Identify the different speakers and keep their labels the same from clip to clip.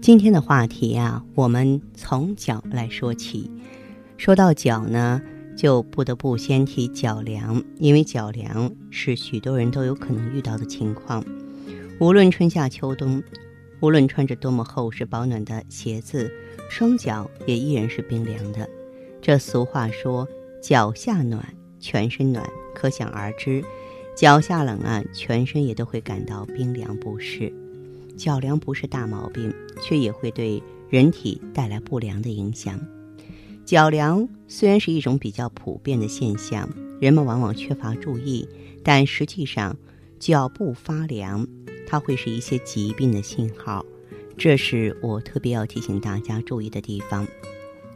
Speaker 1: 今天的话题啊，我们从脚来说起。说到脚呢，就不得不先提脚凉，因为脚凉是许多人都有可能遇到的情况。无论春夏秋冬，无论穿着多么厚实保暖的鞋子。双脚也依然是冰凉的，这俗话说“脚下暖，全身暖”，可想而知，脚下冷啊，全身也都会感到冰凉不适。脚凉不是大毛病，却也会对人体带来不良的影响。脚凉虽然是一种比较普遍的现象，人们往往缺乏注意，但实际上，脚部发凉，它会是一些疾病的信号。这是我特别要提醒大家注意的地方。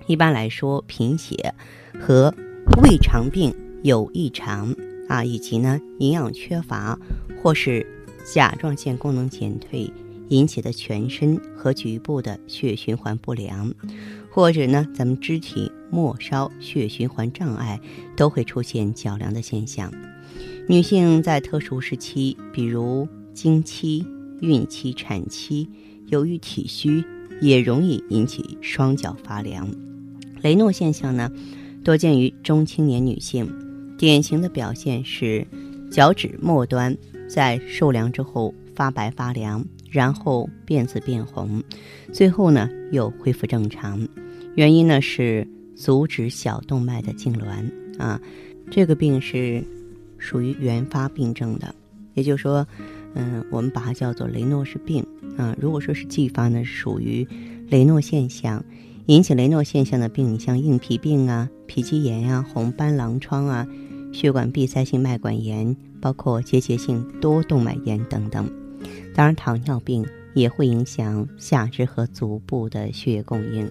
Speaker 1: 一般来说，贫血和胃肠病有异常啊，以及呢营养缺乏或是甲状腺功能减退引起的全身和局部的血循环不良，或者呢咱们肢体末梢血循环障碍，都会出现脚凉的现象。女性在特殊时期，比如经期、孕期、产期。由于体虚，也容易引起双脚发凉。雷诺现象呢，多见于中青年女性，典型的表现是脚趾末端在受凉之后发白发凉，然后变紫变红，最后呢又恢复正常。原因呢是阻止小动脉的痉挛啊，这个病是属于原发病症的，也就是说。嗯，我们把它叫做雷诺氏病啊。如果说是继发呢，属于雷诺现象引起雷诺现象的病，像硬皮病啊、皮肌炎呀、红斑狼疮啊、血管闭塞性脉管炎，包括结节性多动脉炎等等。当然，糖尿病也会影响下肢和足部的血液供应。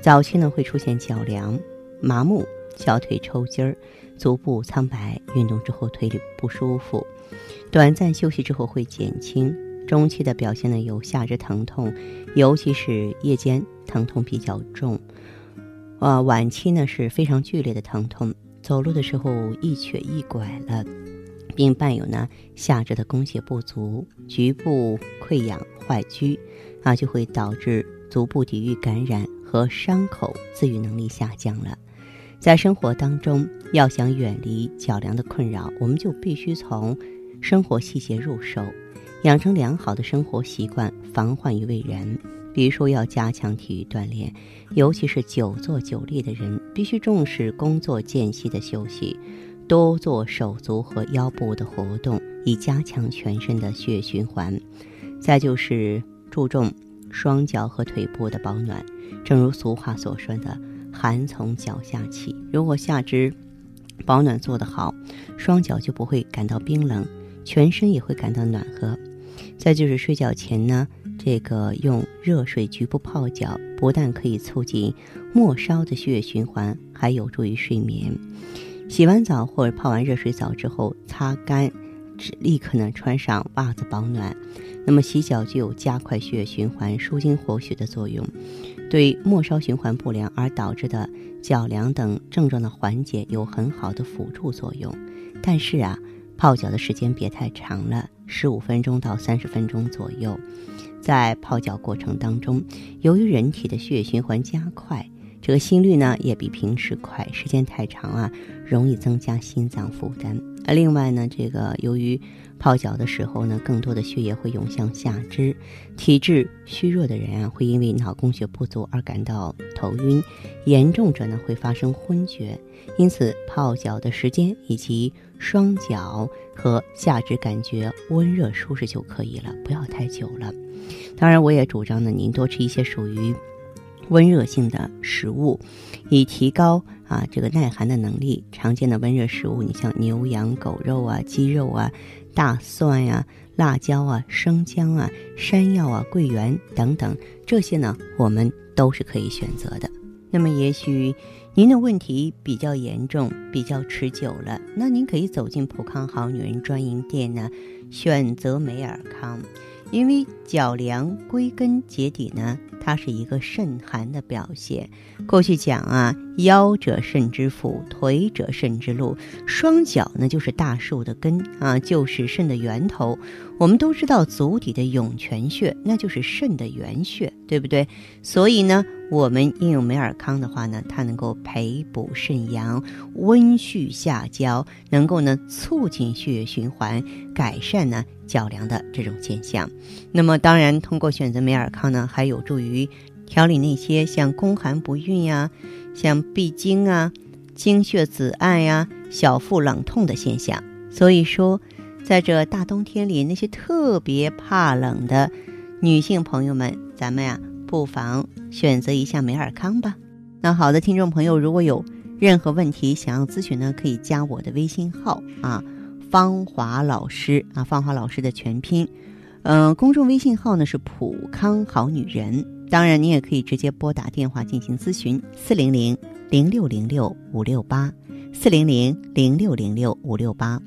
Speaker 1: 早期呢会出现脚凉、麻木、小腿抽筋儿、足部苍白，运动之后腿里不舒服。短暂休息之后会减轻，中期的表现呢有下肢疼痛，尤其是夜间疼痛比较重，啊，晚期呢是非常剧烈的疼痛，走路的时候一瘸一拐了，并伴有呢下肢的供血不足，局部溃疡坏疽，啊，就会导致足部抵御感染和伤口自愈能力下降了。在生活当中，要想远离脚凉的困扰，我们就必须从生活细节入手，养成良好的生活习惯，防患于未然。比如说，要加强体育锻炼，尤其是久坐久立的人，必须重视工作间隙的休息，多做手足和腰部的活动，以加强全身的血液循环。再就是注重双脚和腿部的保暖，正如俗话所说的。寒从脚下起，如果下肢保暖做得好，双脚就不会感到冰冷，全身也会感到暖和。再就是睡觉前呢，这个用热水局部泡脚，不但可以促进末梢的血液循环，还有助于睡眠。洗完澡或者泡完热水澡之后，擦干，立刻呢穿上袜子保暖。那么洗脚具有加快血液循环、舒筋活血的作用。对末梢循环不良而导致的脚凉等症状的缓解有很好的辅助作用，但是啊，泡脚的时间别太长了，十五分钟到三十分钟左右。在泡脚过程当中，由于人体的血液循环加快，这个心率呢也比平时快，时间太长啊，容易增加心脏负担。而另外呢，这个由于泡脚的时候呢，更多的血液会涌向下肢，体质虚弱的人啊，会因为脑供血不足而感到头晕，严重者呢会发生昏厥。因此，泡脚的时间以及双脚和下肢感觉温热舒适就可以了，不要太久了。当然，我也主张呢，您多吃一些属于温热性的食物，以提高啊这个耐寒的能力。常见的温热食物，你像牛羊狗肉啊、鸡肉啊、大蒜呀、辣椒啊、生姜啊、山药啊、桂圆等等，这些呢，我们都是可以选择的。那么，也许您的问题比较严重、比较持久了，那您可以走进普康好女人专营店呢，选择美尔康。因为脚凉归根结底呢，它是一个肾寒的表现。过去讲啊，腰者肾之府，腿者肾之路，双脚呢就是大树的根啊，就是肾的源头。我们都知道足底的涌泉穴，那就是肾的原穴，对不对？所以呢，我们应用美尔康的话呢，它能够培补肾阳，温煦下焦，能够呢促进血液循环，改善呢。脚凉的这种现象，那么当然通过选择美尔康呢，还有助于调理那些像宫寒不孕呀、像闭经啊、经血紫暗呀、小腹冷痛的现象。所以说，在这大冬天里，那些特别怕冷的女性朋友们，咱们呀不妨选择一下美尔康吧。那好的，听众朋友，如果有任何问题想要咨询呢，可以加我的微信号啊。芳华老师啊，芳华老师的全拼，嗯，公众微信号呢是普康好女人。当然，你也可以直接拨打电话进行咨询，四零零零六零六五六八，四零零零六零六五六八。